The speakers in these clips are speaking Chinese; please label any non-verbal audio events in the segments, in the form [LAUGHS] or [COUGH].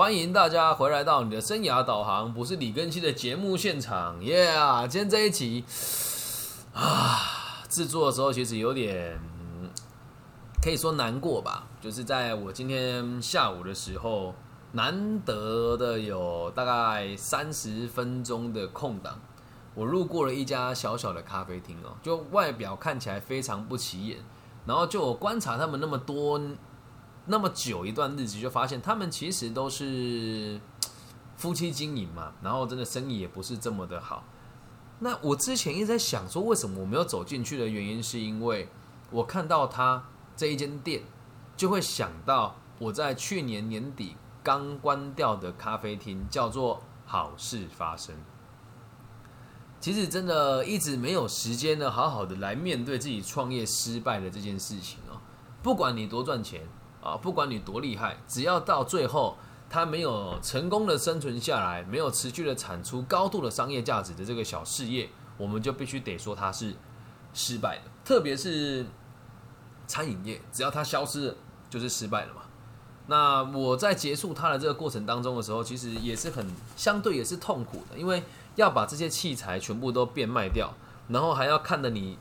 欢迎大家回来到你的生涯导航，不是李根熙的节目现场，耶啊！今天这一集啊，制作的时候其实有点可以说难过吧，就是在我今天下午的时候，难得的有大概三十分钟的空档。我路过了一家小小的咖啡厅哦，就外表看起来非常不起眼，然后就我观察他们那么多那么久一段日子，就发现他们其实都是夫妻经营嘛，然后真的生意也不是这么的好。那我之前一直在想说，为什么我没有走进去的原因，是因为我看到他这一间店，就会想到我在去年年底刚关掉的咖啡厅，叫做好事发生。其实真的一直没有时间呢，好好的来面对自己创业失败的这件事情哦。不管你多赚钱啊，不管你多厉害，只要到最后他没有成功的生存下来，没有持续的产出高度的商业价值的这个小事业，我们就必须得说它是失败的。特别是餐饮业，只要它消失了，就是失败了嘛。那我在结束它的这个过程当中的时候，其实也是很相对也是痛苦的，因为。要把这些器材全部都变卖掉，然后还要看着你，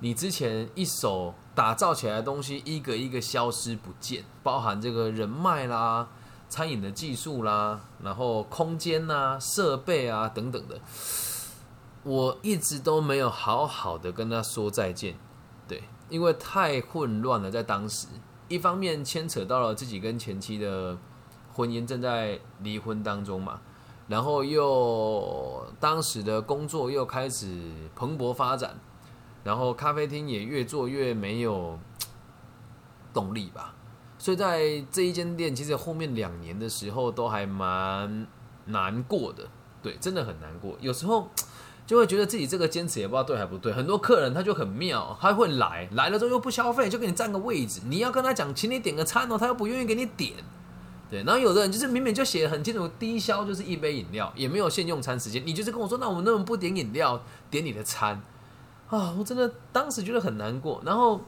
你之前一手打造起来的东西一个一个消失不见，包含这个人脉啦、餐饮的技术啦，然后空间呐、设备啊等等的，我一直都没有好好的跟他说再见，对，因为太混乱了，在当时，一方面牵扯到了自己跟前妻的婚姻正在离婚当中嘛。然后又当时的工作又开始蓬勃发展，然后咖啡厅也越做越没有动力吧。所以在这一间店，其实后面两年的时候都还蛮难过的，对，真的很难过。有时候就会觉得自己这个坚持也不知道对还不对。很多客人他就很妙，他会来，来了之后又不消费，就给你占个位置。你要跟他讲，请你点个餐哦，他又不愿意给你点。对，然后有的人就是明明就写的很清楚，低消就是一杯饮料，也没有限用餐时间，你就是跟我说，那我们能不能不点饮料，点你的餐？啊，我真的当时觉得很难过。然后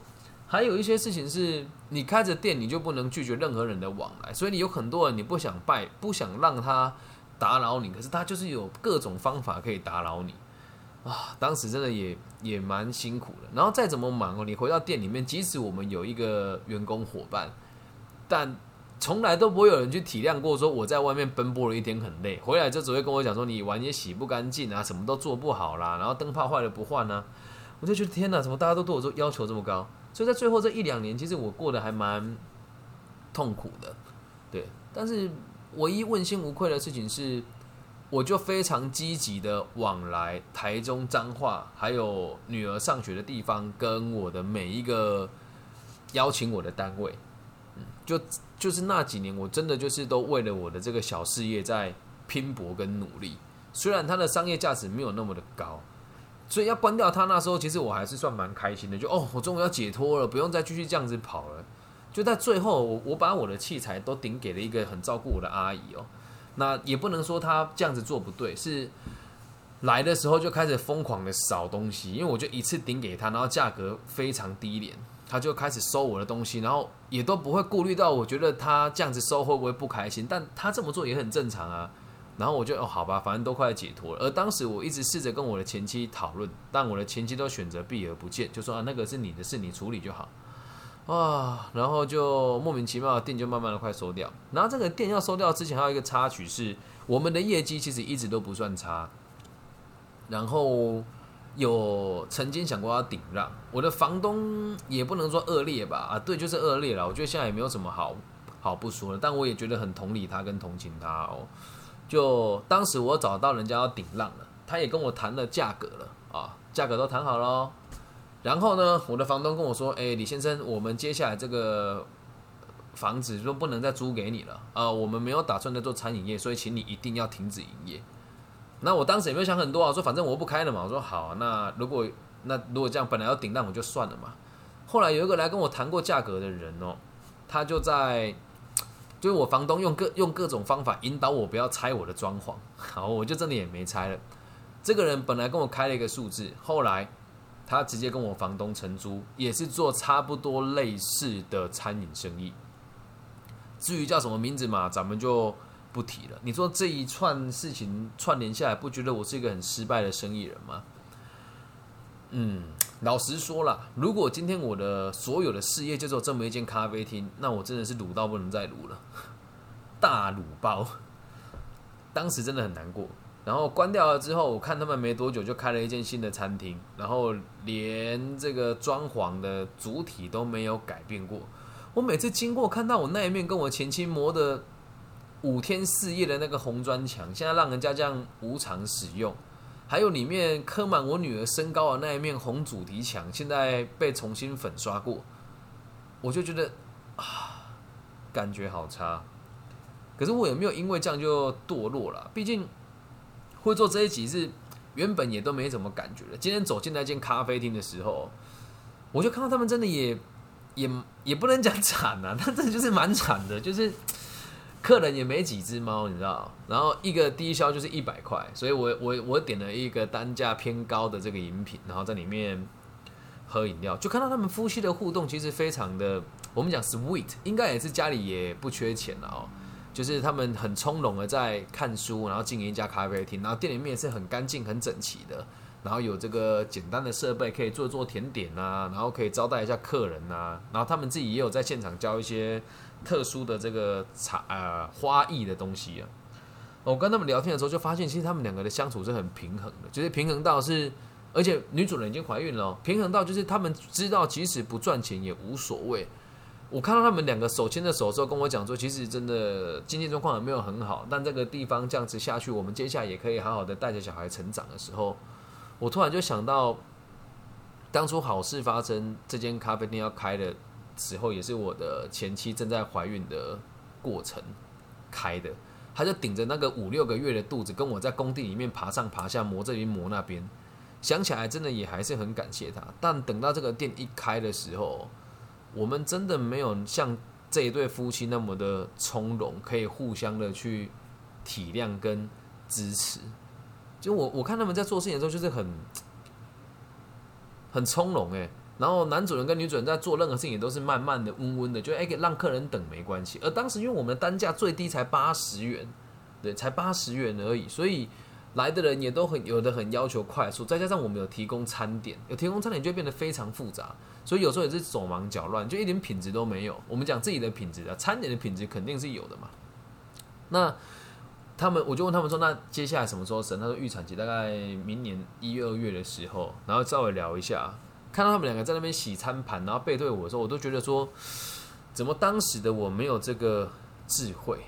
还有一些事情是，你开着店，你就不能拒绝任何人的往来，所以你有很多人你不想拜，不想让他打扰你，可是他就是有各种方法可以打扰你啊。当时真的也也蛮辛苦的。然后再怎么忙哦，你回到店里面，即使我们有一个员工伙伴，但从来都不会有人去体谅过，说我在外面奔波了一天很累，回来就只会跟我讲说你碗也洗不干净啊，什么都做不好啦，然后灯泡坏了不换呢，我就觉得天哪，怎么大家都对我说要求这么高？所以在最后这一两年，其实我过得还蛮痛苦的，对。但是唯一问心无愧的事情是，我就非常积极的往来台中彰化，还有女儿上学的地方，跟我的每一个邀请我的单位，嗯，就。就是那几年，我真的就是都为了我的这个小事业在拼搏跟努力。虽然它的商业价值没有那么的高，所以要关掉它那时候，其实我还是算蛮开心的。就哦，我终于要解脱了，不用再继续这样子跑了。就在最后，我我把我的器材都顶给了一个很照顾我的阿姨哦。那也不能说她这样子做不对，是来的时候就开始疯狂的扫东西，因为我就一次顶给她，然后价格非常低廉。他就开始收我的东西，然后也都不会顾虑到，我觉得他这样子收会不会不开心？但他这么做也很正常啊。然后我就哦，好吧，反正都快解脱了。而当时我一直试着跟我的前妻讨论，但我的前妻都选择避而不见，就说啊，那个是你的事，你处理就好啊。然后就莫名其妙的店就慢慢的快收掉。然后这个店要收掉之前，还有一个插曲是，我们的业绩其实一直都不算差。然后。有曾经想过要顶让，我的房东也不能说恶劣吧，啊，对，就是恶劣了。我觉得现在也没有什么好好不说了，但我也觉得很同理他跟同情他哦。就当时我找到人家要顶浪了，他也跟我谈了价格了啊，价格都谈好了。然后呢，我的房东跟我说：“哎，李先生，我们接下来这个房子就不能再租给你了啊，我们没有打算再做餐饮业，所以请你一定要停止营业。”那我当时也没有想很多啊，我说反正我不开了嘛。我说好，那如果那如果这样，本来要顶，浪我就算了嘛。后来有一个来跟我谈过价格的人哦，他就在，就是我房东用各用各种方法引导我不要拆我的装潢，好，我就真的也没拆了。这个人本来跟我开了一个数字，后来他直接跟我房东承租，也是做差不多类似的餐饮生意。至于叫什么名字嘛，咱们就。不提了。你说这一串事情串联下来，不觉得我是一个很失败的生意人吗？嗯，老实说了，如果今天我的所有的事业就只有这么一间咖啡厅，那我真的是卤到不能再卤了，[LAUGHS] 大卤包。当时真的很难过。然后关掉了之后，我看他们没多久就开了一间新的餐厅，然后连这个装潢的主体都没有改变过。我每次经过看到我那一面跟我前妻磨的五天四夜的那个红砖墙，现在让人家这样无偿使用，还有里面刻满我女儿身高的那一面红主题墙，现在被重新粉刷过，我就觉得啊，感觉好差。可是我有没有因为这样就堕落了？毕竟。会做这一集是原本也都没怎么感觉的。今天走进那间咖啡厅的时候，我就看到他们真的也也也不能讲惨啊，他真的就是蛮惨的，就是客人也没几只猫，你知道。然后一个低消就是一百块，所以我我我点了一个单价偏高的这个饮品，然后在里面喝饮料，就看到他们夫妻的互动其实非常的，我们讲 sweet，应该也是家里也不缺钱了哦。就是他们很从容的在看书，然后经营一家咖啡厅，然后店里面也是很干净、很整齐的，然后有这个简单的设备可以做做甜点啊，然后可以招待一下客人啊，然后他们自己也有在现场教一些特殊的这个茶呃花艺的东西啊。我跟他们聊天的时候就发现，其实他们两个的相处是很平衡的，就是平衡到是，而且女主人已经怀孕了，平衡到就是他们知道即使不赚钱也无所谓。我看到他们两个手牵着手之后，跟我讲说，其实真的经济状况也没有很好，但这个地方这样子下去，我们接下来也可以好好的带着小孩成长的时候，我突然就想到，当初好事发生，这间咖啡店要开的时候，也是我的前妻正在怀孕的过程开的，他就顶着那个五六个月的肚子，跟我在工地里面爬上爬下，磨这边磨那边，想起来真的也还是很感谢他。但等到这个店一开的时候，我们真的没有像这一对夫妻那么的从容，可以互相的去体谅跟支持。就我我看他们在做事情的时候，就是很很从容哎。然后男主人跟女主人在做任何事情也都是慢慢的、温温的，就哎让客人等没关系。而当时因为我们的单价最低才八十元，对，才八十元而已，所以。来的人也都很有的很要求快速，再加上我们有提供餐点，有提供餐点就变得非常复杂，所以有时候也是手忙脚乱，就一点品质都没有。我们讲自己的品质啊，餐点的品质肯定是有的嘛。那他们我就问他们说，那接下来什么时候生？他说预产期大概明年一二月的时候，然后稍微聊一下，看到他们两个在那边洗餐盘，然后背对我的时候，我都觉得说，怎么当时的我没有这个智慧？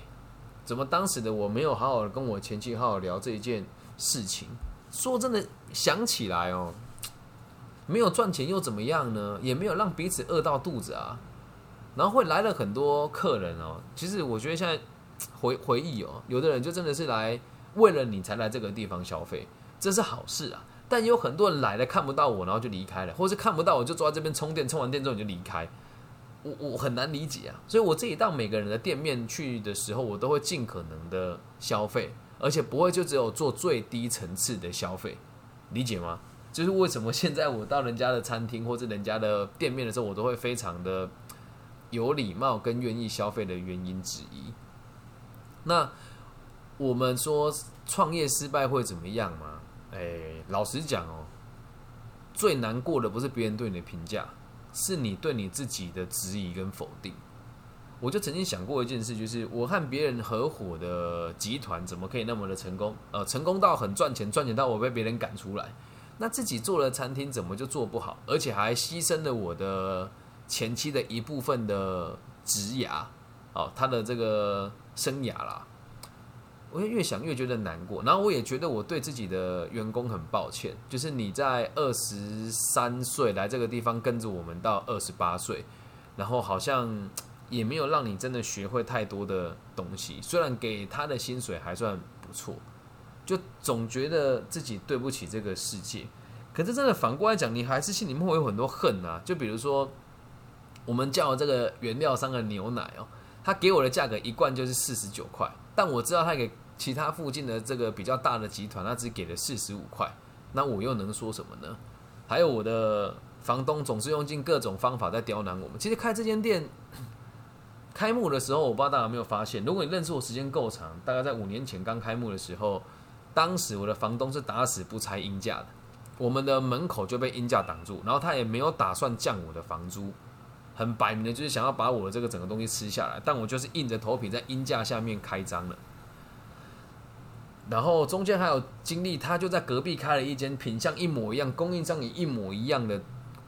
怎么当时的我没有好好的跟我前妻好好聊这一件？事情说真的，想起来哦，没有赚钱又怎么样呢？也没有让彼此饿到肚子啊。然后会来了很多客人哦。其实我觉得现在回回忆哦，有的人就真的是来为了你才来这个地方消费，这是好事啊。但有很多人来了看不到我，然后就离开了，或是看不到我就坐在这边充电，充完电之后你就离开。我我很难理解啊。所以我自己到每个人的店面去的时候，我都会尽可能的消费。而且不会就只有做最低层次的消费，理解吗？就是为什么现在我到人家的餐厅或者人家的店面的时候，我都会非常的有礼貌跟愿意消费的原因之一。那我们说创业失败会怎么样吗？哎，老实讲哦，最难过的不是别人对你的评价，是你对你自己的质疑跟否定。我就曾经想过一件事，就是我和别人合伙的集团怎么可以那么的成功？呃，成功到很赚钱，赚钱到我被别人赶出来。那自己做了餐厅，怎么就做不好？而且还牺牲了我的前期的一部分的职涯，哦，他的这个生涯啦。我就越想越觉得难过，然后我也觉得我对自己的员工很抱歉。就是你在二十三岁来这个地方跟着我们到二十八岁，然后好像。也没有让你真的学会太多的东西，虽然给他的薪水还算不错，就总觉得自己对不起这个世界。可是真的反过来讲，你还是心里面会有很多恨啊。就比如说，我们叫这个原料商的牛奶哦，他给我的价格一罐就是四十九块，但我知道他给其他附近的这个比较大的集团，他只给了四十五块，那我又能说什么呢？还有我的房东总是用尽各种方法在刁难我们。其实开这间店。[COUGHS] 开幕的时候，我不知道大家有没有发现，如果你认识我时间够长，大概在五年前刚开幕的时候，当时我的房东是打死不拆阴价的，我们的门口就被阴价挡住，然后他也没有打算降我的房租，很摆明的就是想要把我的这个整个东西吃下来，但我就是硬着头皮在阴价下面开张了。然后中间还有经历，他就在隔壁开了一间品相一模一样、供应商也一模一样的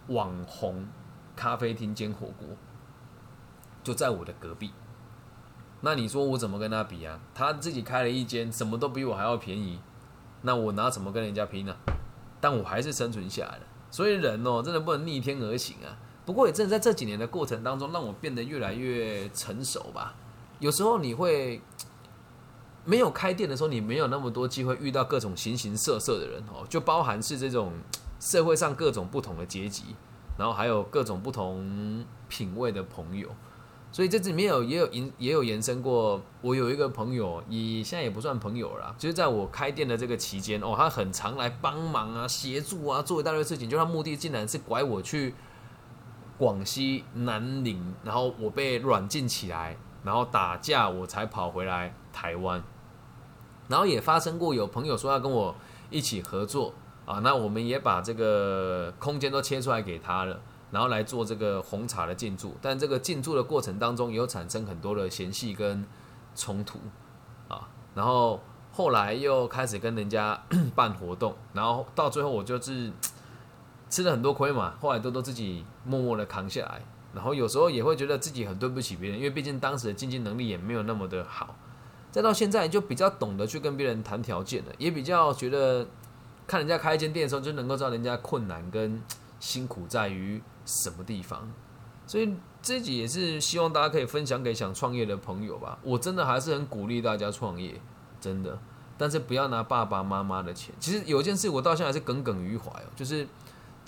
网红咖啡厅兼火锅。就在我的隔壁，那你说我怎么跟他比啊？他自己开了一间，什么都比我还要便宜，那我拿什么跟人家拼呢？但我还是生存下来了。所以人哦，真的不能逆天而行啊。不过也正在这几年的过程当中，让我变得越来越成熟吧。有时候你会没有开店的时候，你没有那么多机会遇到各种形形色色的人哦，就包含是这种社会上各种不同的阶级，然后还有各种不同品味的朋友。所以这里面有也有延也有延伸过，我有一个朋友，也现在也不算朋友了，就是在我开店的这个期间哦，他很常来帮忙啊、协助啊，做一大堆事情，就他目的竟然是拐我去广西南宁，然后我被软禁起来，然后打架，我才跑回来台湾。然后也发生过有朋友说要跟我一起合作啊，那我们也把这个空间都切出来给他了。然后来做这个红茶的进驻，但这个进驻的过程当中，有产生很多的嫌隙跟冲突啊。然后后来又开始跟人家办活动，然后到最后我就是吃了很多亏嘛。后来都都自己默默的扛下来，然后有时候也会觉得自己很对不起别人，因为毕竟当时的经济能力也没有那么的好。再到现在就比较懂得去跟别人谈条件了，也比较觉得看人家开一间店的时候，就能够知道人家困难跟辛苦在于。什么地方？所以自己也是希望大家可以分享给想创业的朋友吧。我真的还是很鼓励大家创业，真的。但是不要拿爸爸妈妈的钱。其实有一件事我到现在还是耿耿于怀哦，就是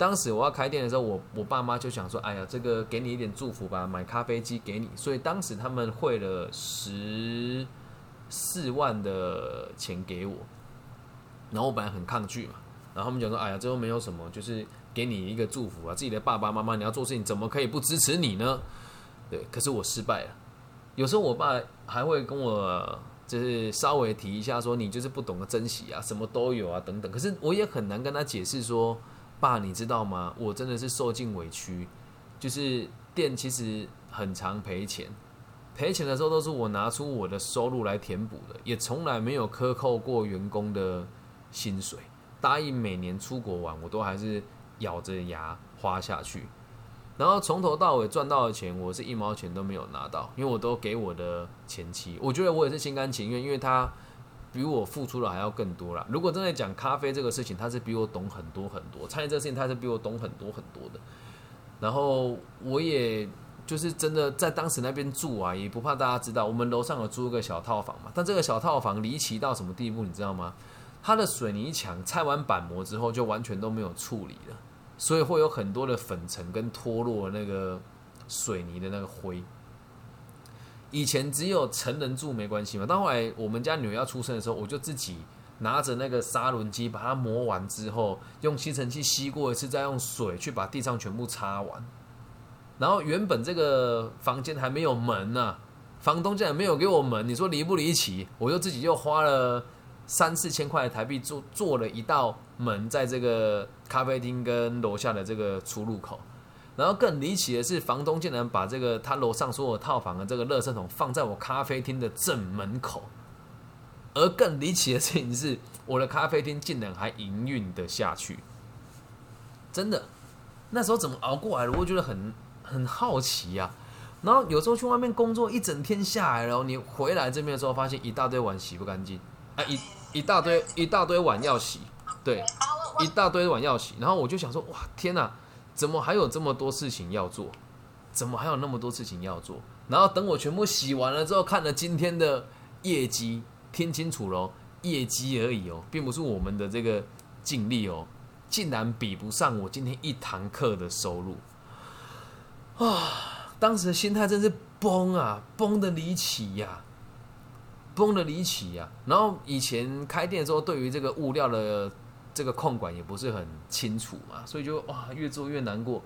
当时我要开店的时候，我我爸妈就想说：“哎呀，这个给你一点祝福吧，买咖啡机给你。”所以当时他们汇了十四万的钱给我，然后我本来很抗拒嘛，然后他们讲说：“哎呀，这都没有什么，就是。”给你一个祝福啊！自己的爸爸妈妈，你要做事情怎么可以不支持你呢？对，可是我失败了。有时候我爸还会跟我就是稍微提一下，说你就是不懂得珍惜啊，什么都有啊等等。可是我也很难跟他解释说，爸，你知道吗？我真的是受尽委屈，就是店其实很常赔钱，赔钱的时候都是我拿出我的收入来填补的，也从来没有克扣过员工的薪水。答应每年出国玩，我都还是。咬着牙花下去，然后从头到尾赚到的钱，我是一毛钱都没有拿到，因为我都给我的前妻。我觉得我也是心甘情愿，因为他比我付出的还要更多啦。如果真的讲咖啡这个事情，他是比我懂很多很多；餐饮这个事情，他是比我懂很多很多的。然后我也就是真的在当时那边住啊，也不怕大家知道，我们楼上有租个小套房嘛。但这个小套房离奇到什么地步，你知道吗？它的水泥墙拆完板模之后，就完全都没有处理了。所以会有很多的粉尘跟脱落那个水泥的那个灰。以前只有成人住没关系嘛，但后来我们家女儿要出生的时候，我就自己拿着那个砂轮机把它磨完之后，用吸尘器吸过一次，再用水去把地上全部擦完。然后原本这个房间还没有门呢，房东竟然没有给我门，你说离不离奇？我就自己又花了。三四千块台币做做了一道门，在这个咖啡厅跟楼下的这个出入口，然后更离奇的是，房东竟然把这个他楼上所有套房的这个垃圾桶放在我咖啡厅的正门口，而更离奇的事情是，我的咖啡厅竟然还营运的下去，真的，那时候怎么熬过来的？我觉得很很好奇呀。然后有时候去外面工作一整天下来了，你回来这边的时候，发现一大堆碗洗不干净。啊，一一大堆一大堆碗要洗，对，一大堆碗要洗。然后我就想说，哇，天哪，怎么还有这么多事情要做？怎么还有那么多事情要做？然后等我全部洗完了之后，看了今天的业绩，听清楚喽，业绩而已哦，并不是我们的这个净利哦，竟然比不上我今天一堂课的收入。啊，当时的心态真是崩啊，崩的离奇呀！崩的离奇呀！然后以前开店的时候，对于这个物料的这个控管也不是很清楚嘛，所以就哇越做越难过。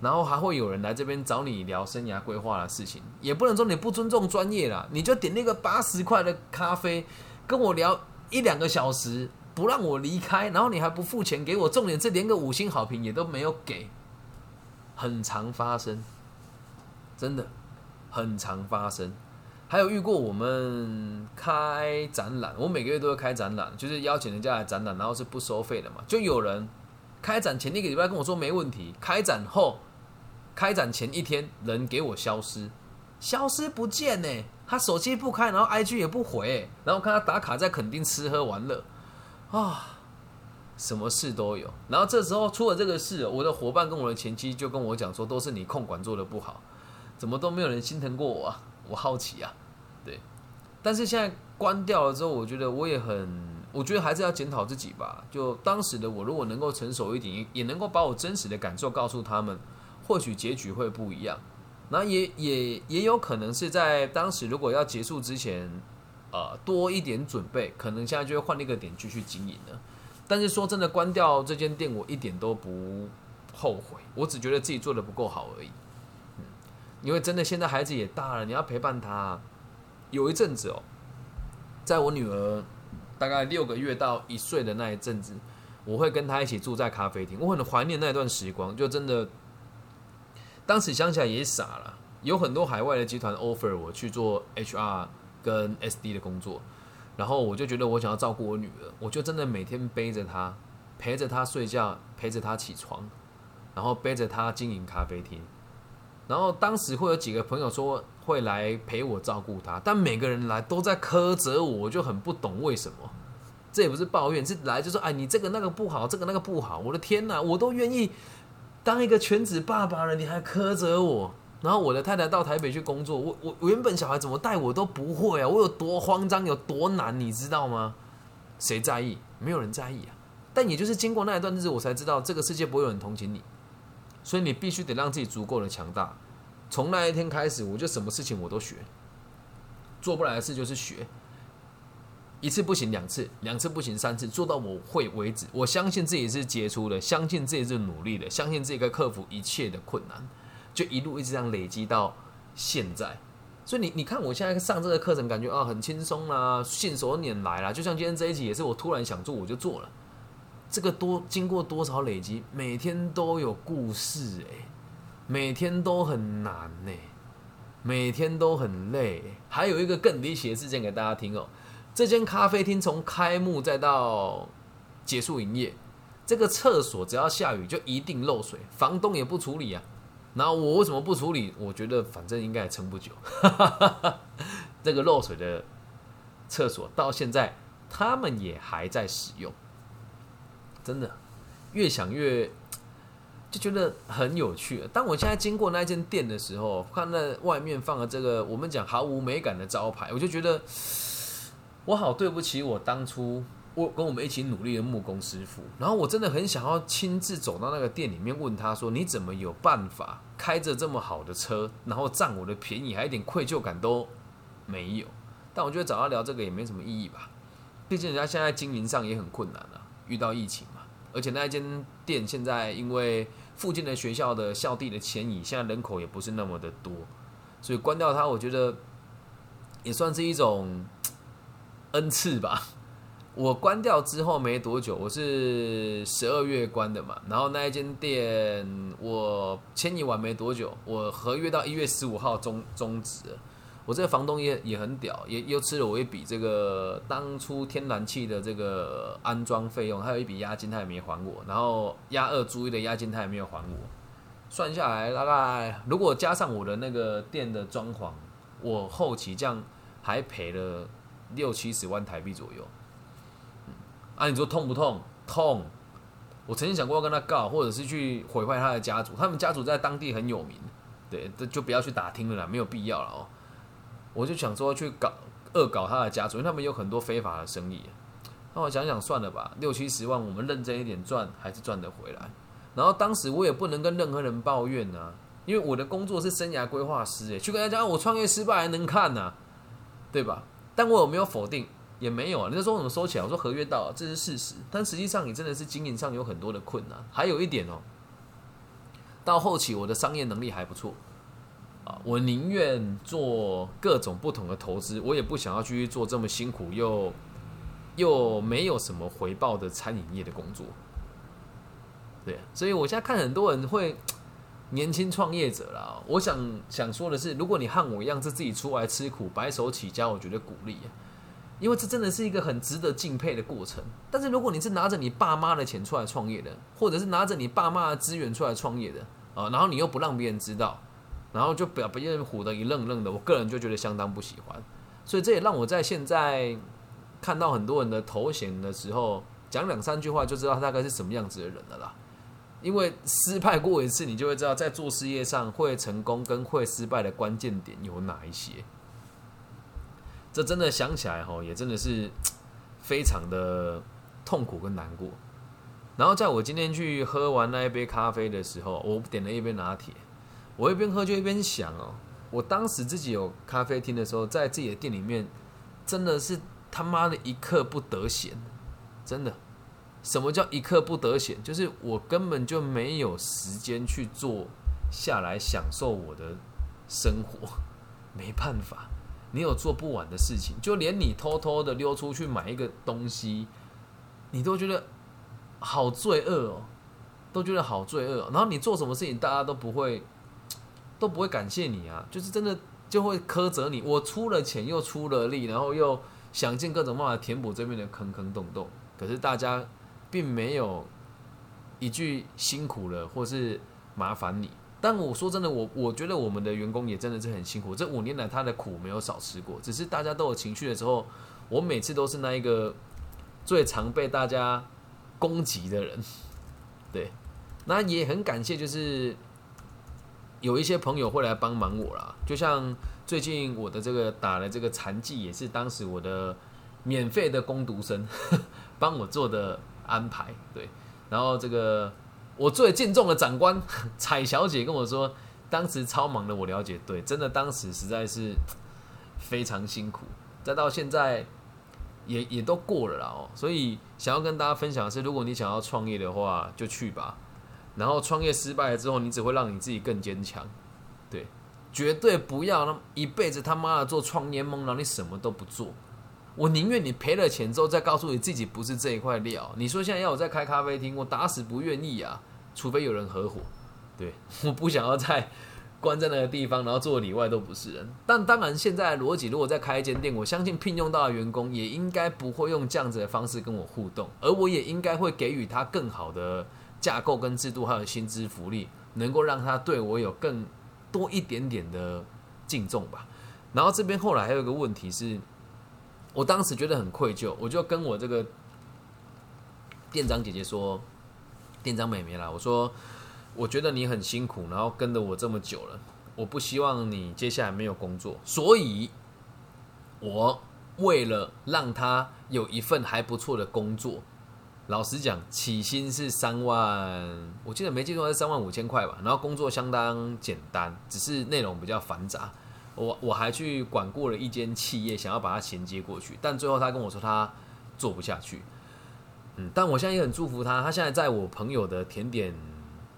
然后还会有人来这边找你聊生涯规划的事情，也不能说你不尊重专业啦，你就点那个八十块的咖啡，跟我聊一两个小时，不让我离开，然后你还不付钱给我，重点是连个五星好评也都没有给，很常发生，真的很常发生。还有遇过我们开展览，我每个月都会开展览，就是邀请人家来展览，然后是不收费的嘛。就有人开展前一个礼拜跟我说没问题，开展后，开展前一天人给我消失，消失不见呢。他手机不开，然后 IG 也不回，然后看他打卡在垦丁吃喝玩乐，啊，什么事都有。然后这时候出了这个事，我的伙伴跟我的前妻就跟我讲说，都是你控管做的不好，怎么都没有人心疼过我啊。我好奇啊，对，但是现在关掉了之后，我觉得我也很，我觉得还是要检讨自己吧。就当时的我，如果能够成熟一点，也能够把我真实的感受告诉他们，或许结局会不一样。那也也也有可能是在当时如果要结束之前，呃，多一点准备，可能现在就会换一个点继续经营了。但是说真的，关掉这间店，我一点都不后悔，我只觉得自己做的不够好而已。嗯因为真的，现在孩子也大了，你要陪伴他。有一阵子哦，在我女儿大概六个月到一岁的那一阵子，我会跟她一起住在咖啡厅。我很怀念那段时光，就真的，当时想起来也傻了。有很多海外的集团 offer 我去做 HR 跟 SD 的工作，然后我就觉得我想要照顾我女儿，我就真的每天背着她，陪着她睡觉，陪着她起床，然后背着她经营咖啡厅。然后当时会有几个朋友说会来陪我照顾他，但每个人来都在苛责我，我就很不懂为什么。这也不是抱怨，是来就说哎，你这个那个不好，这个那个不好。我的天哪，我都愿意当一个全职爸爸了，你还苛责我。然后我的太太到台北去工作，我我原本小孩怎么带我都不会啊，我有多慌张，有多难，你知道吗？谁在意？没有人在意啊。但也就是经过那一段日子，我才知道这个世界不会有人同情你。所以你必须得让自己足够的强大。从那一天开始，我就什么事情我都学，做不来的事就是学。一次不行，两次，两次不行，三次，做到我会为止。我相信自己是杰出的，相信自己是努力的，相信自己可以克服一切的困难，就一路一直这样累积到现在。所以你你看，我现在上这个课程，感觉啊很轻松啦，信手拈来啦。就像今天这一集，也是我突然想做，我就做了。这个多经过多少累积，每天都有故事诶，每天都很难呢，每天都很累。还有一个更离奇的事件给大家听哦，这间咖啡厅从开幕再到结束营业，这个厕所只要下雨就一定漏水，房东也不处理啊。然后我为什么不处理？我觉得反正应该也撑不久。[LAUGHS] 这个漏水的厕所到现在他们也还在使用。真的，越想越就觉得很有趣。当我现在经过那间店的时候，看那外面放了这个我们讲毫无美感的招牌，我就觉得我好对不起我当初我跟我们一起努力的木工师傅。然后我真的很想要亲自走到那个店里面问他说：“你怎么有办法开着这么好的车，然后占我的便宜，还一点愧疚感都没有？”但我觉得找他聊这个也没什么意义吧，毕竟人家现在经营上也很困难了，遇到疫情。而且那一间店现在因为附近的学校的校地的迁移，现在人口也不是那么的多，所以关掉它，我觉得也算是一种恩赐吧。我关掉之后没多久，我是十二月关的嘛，然后那一间店我迁移完没多久，我合约到一月十五号终终止。我这个房东也也很屌，也又吃了我一笔这个当初天然气的这个安装费用，还有一笔押金他也没还我，然后押二租一的押金他也没有还我，算下来大概如果加上我的那个店的装潢，我后期这样还赔了六七十万台币左右。啊，你说痛不痛？痛！我曾经想过要跟他告，或者是去毁坏他的家族，他们家族在当地很有名，对，这就不要去打听了啦，没有必要了哦。我就想说去搞恶搞他的家族，因为他们有很多非法的生意。那我想想算了吧，六七十万我们认真一点赚还是赚得回来。然后当时我也不能跟任何人抱怨啊，因为我的工作是生涯规划师，诶，去跟他讲我创业失败还能看呢，对吧？但我有没有否定？也没有啊。人家说怎么收起来？我说合约到了，这是事实。但实际上你真的是经营上有很多的困难。还有一点哦，到后期我的商业能力还不错啊，我宁愿做各种不同的投资，我也不想要去做这么辛苦又又没有什么回报的餐饮业的工作。对，所以我现在看很多人会年轻创业者啦，我想想说的是，如果你和我一样是自己出来吃苦、白手起家，我觉得鼓励。因为这真的是一个很值得敬佩的过程。但是如果你是拿着你爸妈的钱出来创业的，或者是拿着你爸妈的资源出来创业的啊，然后你又不让别人知道，然后就表别人唬得一愣愣的，我个人就觉得相当不喜欢。所以这也让我在现在看到很多人的头衔的时候，讲两三句话就知道他大概是什么样子的人了啦。因为失败过一次，你就会知道在做事业上会成功跟会失败的关键点有哪一些。这真的想起来哈，也真的是非常的痛苦跟难过。然后在我今天去喝完那一杯咖啡的时候，我点了一杯拿铁，我一边喝就一边想哦，我当时自己有咖啡厅的时候，在自己的店里面，真的是他妈的一刻不得闲，真的。什么叫一刻不得闲？就是我根本就没有时间去做下来享受我的生活，[LAUGHS] 没办法。你有做不完的事情，就连你偷偷的溜出去买一个东西，你都觉得好罪恶哦，都觉得好罪恶。然后你做什么事情，大家都不会都不会感谢你啊，就是真的就会苛责你。我出了钱，又出了力，然后又想尽各种办法填补这边的坑坑洞洞，可是大家并没有一句辛苦了，或是麻烦你。但我说真的，我我觉得我们的员工也真的是很辛苦。这五年来，他的苦没有少吃过。只是大家都有情绪的时候，我每次都是那一个最常被大家攻击的人。对，那也很感谢，就是有一些朋友会来帮忙我啦。就像最近我的这个打了这个残疾，也是当时我的免费的攻读生 [LAUGHS] 帮我做的安排。对，然后这个。我最敬重的长官 [LAUGHS] 彩小姐跟我说，当时超忙的，我了解，对，真的当时实在是非常辛苦。再到现在也也都过了啦哦，所以想要跟大家分享的是，如果你想要创业的话，就去吧。然后创业失败了之后，你只会让你自己更坚强。对，绝对不要那一辈子他妈的做创业梦，让你什么都不做。我宁愿你赔了钱之后再告诉你自己不是这一块料。你说现在要我再开咖啡厅，我打死不愿意啊！除非有人合伙，对，[LAUGHS] 我不想要再关在那个地方，然后做里外都不是人。但当然，现在逻辑如果再开一间店，我相信聘用到的员工也应该不会用这样子的方式跟我互动，而我也应该会给予他更好的架构跟制度，还有薪资福利，能够让他对我有更多一点点的敬重吧。然后这边后来还有一个问题是。我当时觉得很愧疚，我就跟我这个店长姐姐说：“店长妹妹啦，我说我觉得你很辛苦，然后跟着我这么久了，我不希望你接下来没有工作，所以，我为了让他有一份还不错的工作，老实讲，起薪是三万，我记得没记错是三万五千块吧，然后工作相当简单，只是内容比较繁杂。”我我还去管过了一间企业，想要把它衔接过去，但最后他跟我说他做不下去。嗯，但我现在也很祝福他，他现在在我朋友的甜点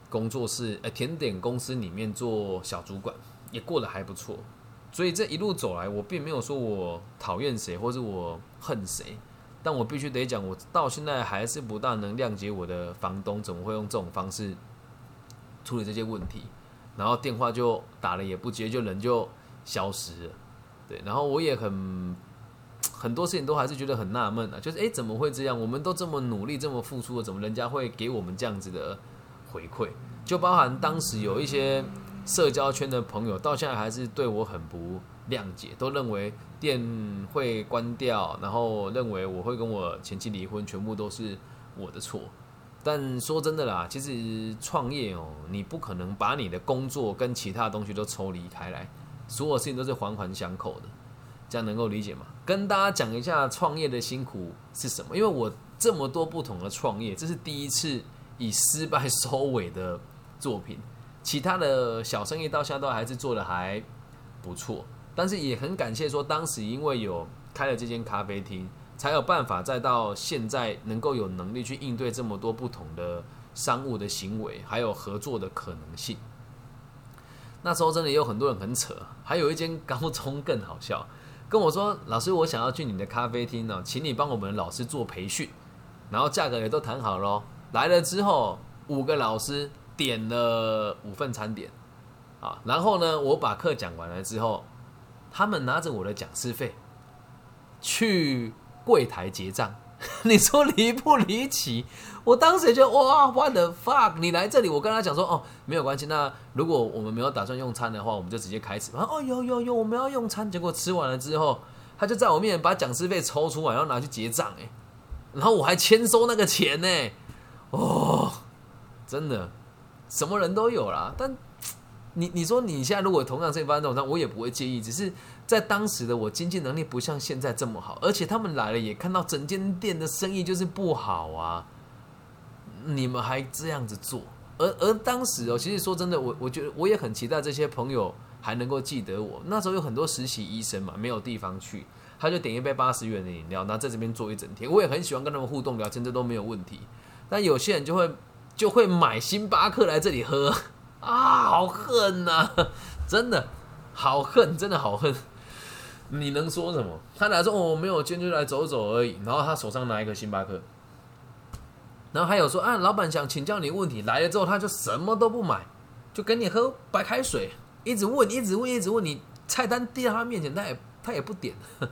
工作室，呃，甜点公司里面做小主管，也过得还不错。所以这一路走来，我并没有说我讨厌谁，或是我恨谁，但我必须得讲，我到现在还是不大能谅解我的房东怎么会用这种方式处理这些问题，然后电话就打了也不接，就人就。消失了，对，然后我也很很多事情都还是觉得很纳闷啊，就是哎，怎么会这样？我们都这么努力，这么付出了，怎么人家会给我们这样子的回馈？就包含当时有一些社交圈的朋友，到现在还是对我很不谅解，都认为店会关掉，然后认为我会跟我前妻离婚，全部都是我的错。但说真的啦，其实创业哦，你不可能把你的工作跟其他东西都抽离开来。所有事情都是环环相扣的，这样能够理解吗？跟大家讲一下创业的辛苦是什么？因为我这么多不同的创业，这是第一次以失败收尾的作品。其他的小生意到现在都还是做的还不错，但是也很感谢说，当时因为有开了这间咖啡厅，才有办法再到现在能够有能力去应对这么多不同的商务的行为，还有合作的可能性。那时候真的也有很多人很扯，还有一间高中更好笑，跟我说：“老师，我想要去你的咖啡厅呢，请你帮我们老师做培训，然后价格也都谈好了。来了之后，五个老师点了五份餐点，啊，然后呢，我把课讲完了之后，他们拿着我的讲师费去柜台结账。[LAUGHS] ”你说离不离奇？我当时就哇，what the fuck！你来这里，我跟他讲说，哦，没有关系。那如果我们没有打算用餐的话，我们就直接开始。哦，有有有，我们要用餐。结果吃完了之后，他就在我面前把讲师费抽出来，然后拿去结账。哎，然后我还签收那个钱呢。哦，真的，什么人都有啦。但你你说你现在如果同样事情发生这种，我也不会介意，只是。在当时的我经济能力不像现在这么好，而且他们来了也看到整间店的生意就是不好啊，你们还这样子做，而而当时哦，其实说真的，我我觉得我也很期待这些朋友还能够记得我。那时候有很多实习医生嘛，没有地方去，他就点一杯八十元的饮料，那在这边坐一整天。我也很喜欢跟他们互动聊天，这都没有问题。但有些人就会就会买星巴克来这里喝啊，好恨呐，[LAUGHS] 真的好恨，真的好恨。你能说什么？他来说我没有，今天就来走走而已。然后他手上拿一个星巴克，然后还有说啊，老板想请教你问题。来了之后他就什么都不买，就给你喝白开水，一直问，一直问，一直问你菜单递到他面前，他也他也不点。[LAUGHS]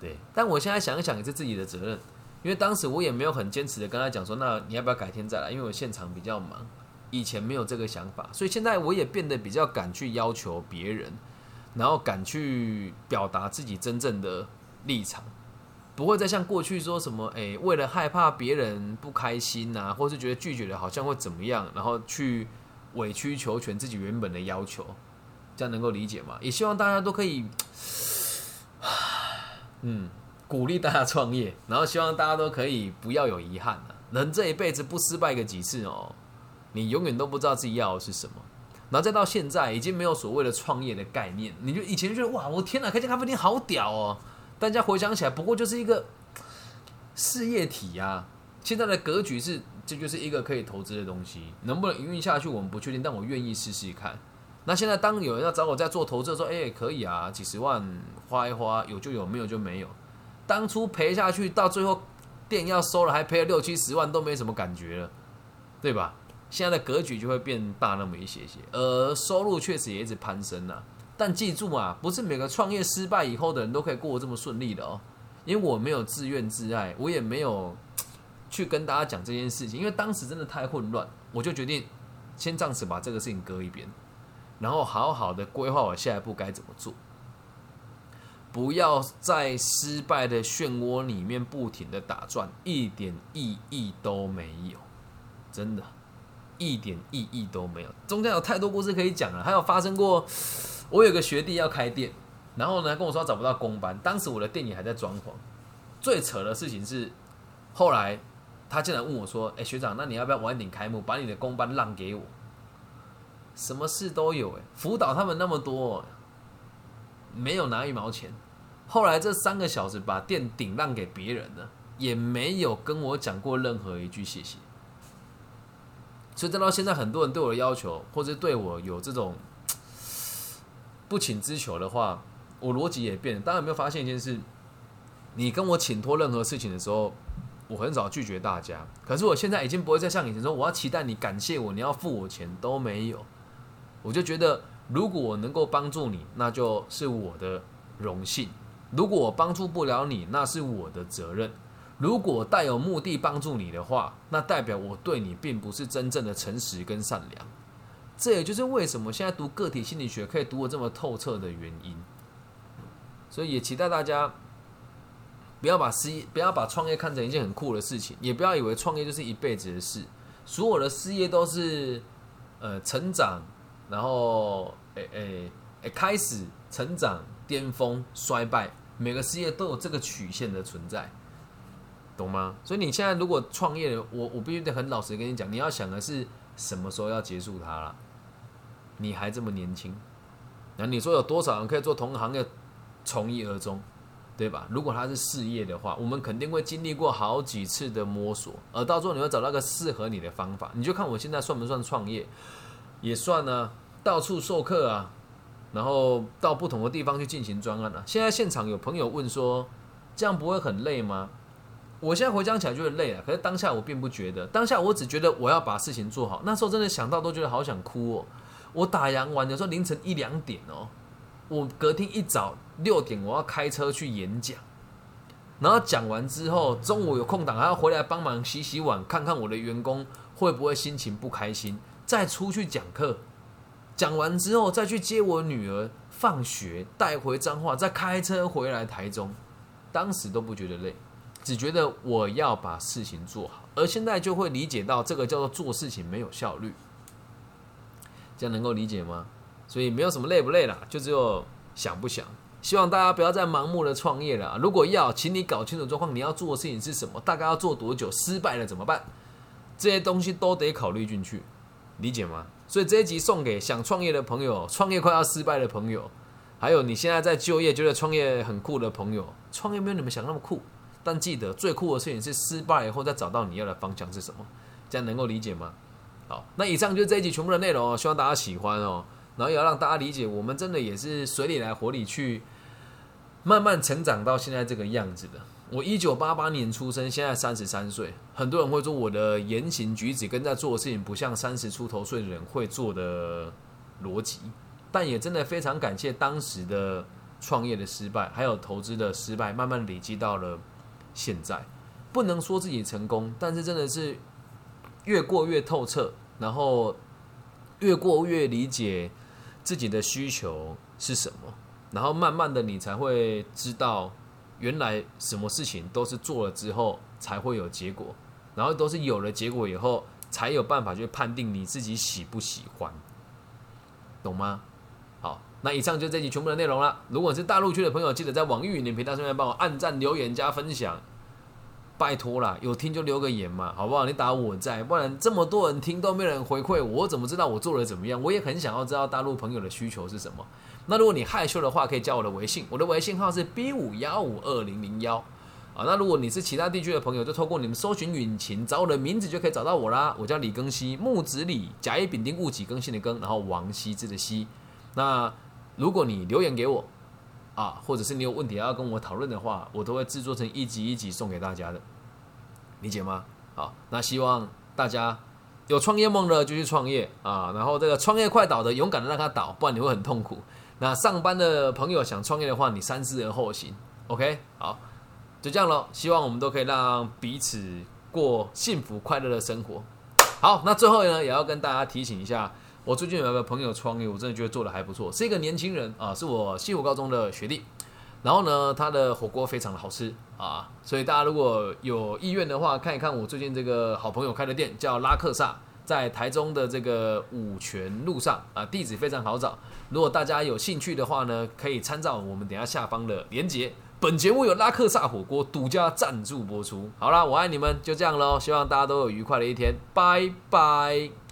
对，但我现在想一想也是自己的责任，因为当时我也没有很坚持的跟他讲说，那你要不要改天再来？因为我现场比较忙，以前没有这个想法，所以现在我也变得比较敢去要求别人。然后敢去表达自己真正的立场，不会再像过去说什么，哎，为了害怕别人不开心啊，或是觉得拒绝了好像会怎么样，然后去委曲求全自己原本的要求，这样能够理解吗？也希望大家都可以，[SIGHS] 嗯，鼓励大家创业，然后希望大家都可以不要有遗憾啊，人这一辈子不失败个几次哦，你永远都不知道自己要的是什么。然后再到现在，已经没有所谓的创业的概念。你就以前就觉得哇，我天哪，开间咖啡店好屌哦！大家回想起来，不过就是一个事业体呀。现在的格局是，这就是一个可以投资的东西，能不能营运下去，我们不确定，但我愿意试试看。那现在当有人要找我在做投资的时候，哎，可以啊，几十万花一花，有就有，没有就没有。当初赔下去，到最后店要收了，还赔了六七十万，都没什么感觉了，对吧？现在的格局就会变大那么一些些，而收入确实也一直攀升呐。但记住啊，不是每个创业失败以后的人都可以过得这么顺利的哦。因为我没有自怨自艾，我也没有去跟大家讲这件事情，因为当时真的太混乱，我就决定先暂时把这个事情搁一边，然后好好的规划我下一步该怎么做，不要在失败的漩涡里面不停的打转，一点意义都没有，真的。一点意义都没有，中间有太多故事可以讲了。还有发生过，我有个学弟要开店，然后呢跟我说找不到工班，当时我的店里还在装潢。最扯的事情是，后来他竟然问我说：“哎，学长，那你要不要晚点开幕，把你的工班让给我？”什么事都有哎，辅导他们那么多，没有拿一毛钱。后来这三个小时把店顶让给别人了，也没有跟我讲过任何一句谢谢。所以，等到现在，很多人对我的要求，或者对我有这种不请之求的话，我逻辑也变。大家有没有发现一件事？你跟我请托任何事情的时候，我很少拒绝大家。可是我现在已经不会再像以前说，我要期待你感谢我，你要付我钱都没有。我就觉得，如果我能够帮助你，那就是我的荣幸；如果我帮助不了你，那是我的责任。如果带有目的帮助你的话，那代表我对你并不是真正的诚实跟善良。这也就是为什么现在读个体心理学可以读得这么透彻的原因。所以也期待大家不要把事业、不要把创业看成一件很酷的事情，也不要以为创业就是一辈子的事。所有的事业都是呃成长，然后诶诶诶开始成长、巅峰、衰败，每个事业都有这个曲线的存在。懂吗？所以你现在如果创业，我我必须得很老实跟你讲，你要想的是什么时候要结束它了。你还这么年轻，那你说有多少人可以做同行业从一而终？对吧？如果他是事业的话，我们肯定会经历过好几次的摸索，而到最后你会找到个适合你的方法。你就看我现在算不算创业，也算呢，到处授课啊，然后到不同的地方去进行专案啊。现在现场有朋友问说，这样不会很累吗？我现在回想起来就会累啊，可是当下我并不觉得，当下我只觉得我要把事情做好。那时候真的想到都觉得好想哭哦。我打烊完有时候凌晨一两点哦。我隔天一早六点，我要开车去演讲，然后讲完之后，中午有空档还要回来帮忙洗洗碗，看看我的员工会不会心情不开心，再出去讲课。讲完之后，再去接我女儿放学，带回彰化，再开车回来台中。当时都不觉得累，只觉得我要把事情做好。而现在就会理解到，这个叫做做事情没有效率。这样能够理解吗？所以没有什么累不累啦，就只有想不想。希望大家不要再盲目的创业了。如果要，请你搞清楚状况，你要做的事情是什么，大概要做多久，失败了怎么办？这些东西都得考虑进去，理解吗？所以这一集送给想创业的朋友，创业快要失败的朋友，还有你现在在就业觉得创业很酷的朋友。创业没有你们想那么酷，但记得最酷的事情是失败以后再找到你要的方向是什么。这样能够理解吗？好，那以上就是这一集全部的内容哦，希望大家喜欢哦。然后也要让大家理解，我们真的也是水里来火里去，慢慢成长到现在这个样子的。我一九八八年出生，现在三十三岁。很多人会说我的言行举止跟在做的事情不像三十出头岁的人会做的逻辑，但也真的非常感谢当时的创业的失败，还有投资的失败，慢慢累积到了现在。不能说自己成功，但是真的是越过越透彻，然后越过越理解。自己的需求是什么？然后慢慢的，你才会知道，原来什么事情都是做了之后才会有结果，然后都是有了结果以后，才有办法去判定你自己喜不喜欢，懂吗？那以上就这集全部的内容了。如果是大陆区的朋友，记得在网易云的频道上面帮我按赞、留言、加分享。拜托啦，有听就留个言嘛，好不好？你打我在，不然这么多人听都没人回馈，我怎么知道我做的怎么样？我也很想要知道大陆朋友的需求是什么。那如果你害羞的话，可以加我的微信，我的微信号是 B 五幺五二零零幺啊。那如果你是其他地区的朋友，就透过你们搜寻引擎找我的名字就可以找到我啦。我叫李更新，木子李，甲乙丙丁戊己庚辛的庚，然后王羲之的羲。那如果你留言给我。啊，或者是你有问题要跟我讨论的话，我都会制作成一集一集送给大家的，理解吗？好，那希望大家有创业梦的就去创业啊，然后这个创业快倒的勇敢的让它倒，不然你会很痛苦。那上班的朋友想创业的话，你三思而后行。OK，好，就这样咯。希望我们都可以让彼此过幸福快乐的生活。好，那最后呢，也要跟大家提醒一下。我最近有一个朋友创业，我真的觉得做的还不错，是一个年轻人啊，是我西湖高中的学弟。然后呢，他的火锅非常的好吃啊，所以大家如果有意愿的话，看一看我最近这个好朋友开的店，叫拉克萨，在台中的这个五泉路上啊，地址非常好找。如果大家有兴趣的话呢，可以参照我们等下下方的连结。本节目由拉克萨火锅独家赞助播出。好啦，我爱你们，就这样喽，希望大家都有愉快的一天，拜拜。